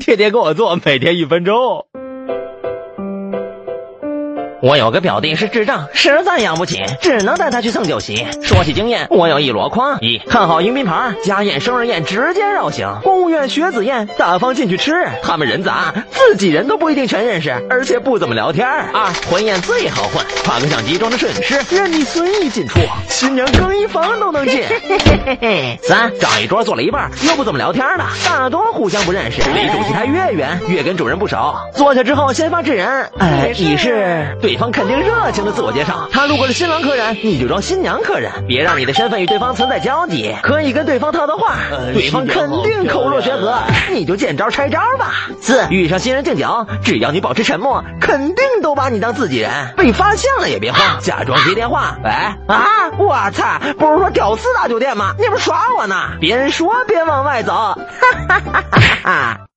天天跟我做，每天一分钟。我有个表弟是智障，实在养不起，只能带他去蹭酒席。说起经验，我有一箩筐：一看好迎宾牌，家宴、生日宴直接绕行；公务院学子宴，大方进去吃。他们人杂，自己人都不一定全认识，而且不怎么聊天。二婚宴最好混，挂个相机装着摄影师，任你随意进出，新娘更衣房都能进。三找一桌坐了一半，又不怎么聊天的，大多互相不认识。离主席台越远，越跟主人不熟。坐下之后，先发制人。哎，你是对。对方肯定热情的自我介绍，他如果是新郎客人，你就装新娘客人，别让你的身份与对方存在交集，可以跟对方套套话，对方肯定口若悬河，你就见招拆招吧。四遇上新人敬酒，只要你保持沉默，肯定都把你当自己人，被发现了也别慌，假装接电话。喂啊，我操，不是说屌丝大酒店吗？你不是耍我呢？边说边往外走，哈哈哈哈哈哈。